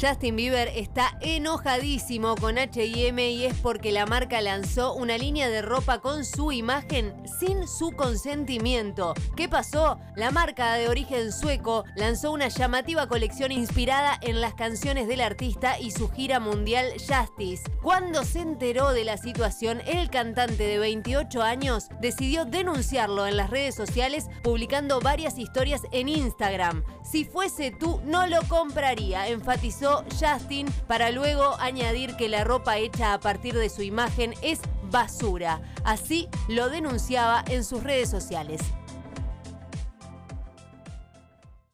Justin Bieber está enojadísimo con HM y es porque la marca lanzó una línea de ropa con su imagen sin su consentimiento. ¿Qué pasó? La marca de origen sueco lanzó una llamativa colección inspirada en las canciones del artista y su gira mundial Justice. Cuando se enteró de la situación, el cantante de 28 años decidió denunciarlo en las redes sociales publicando varias historias en Instagram. Si fuese tú, no lo compraría, enfatizó Justin para luego añadir que la ropa hecha a partir de su imagen es basura. Así lo denunciaba en sus redes sociales.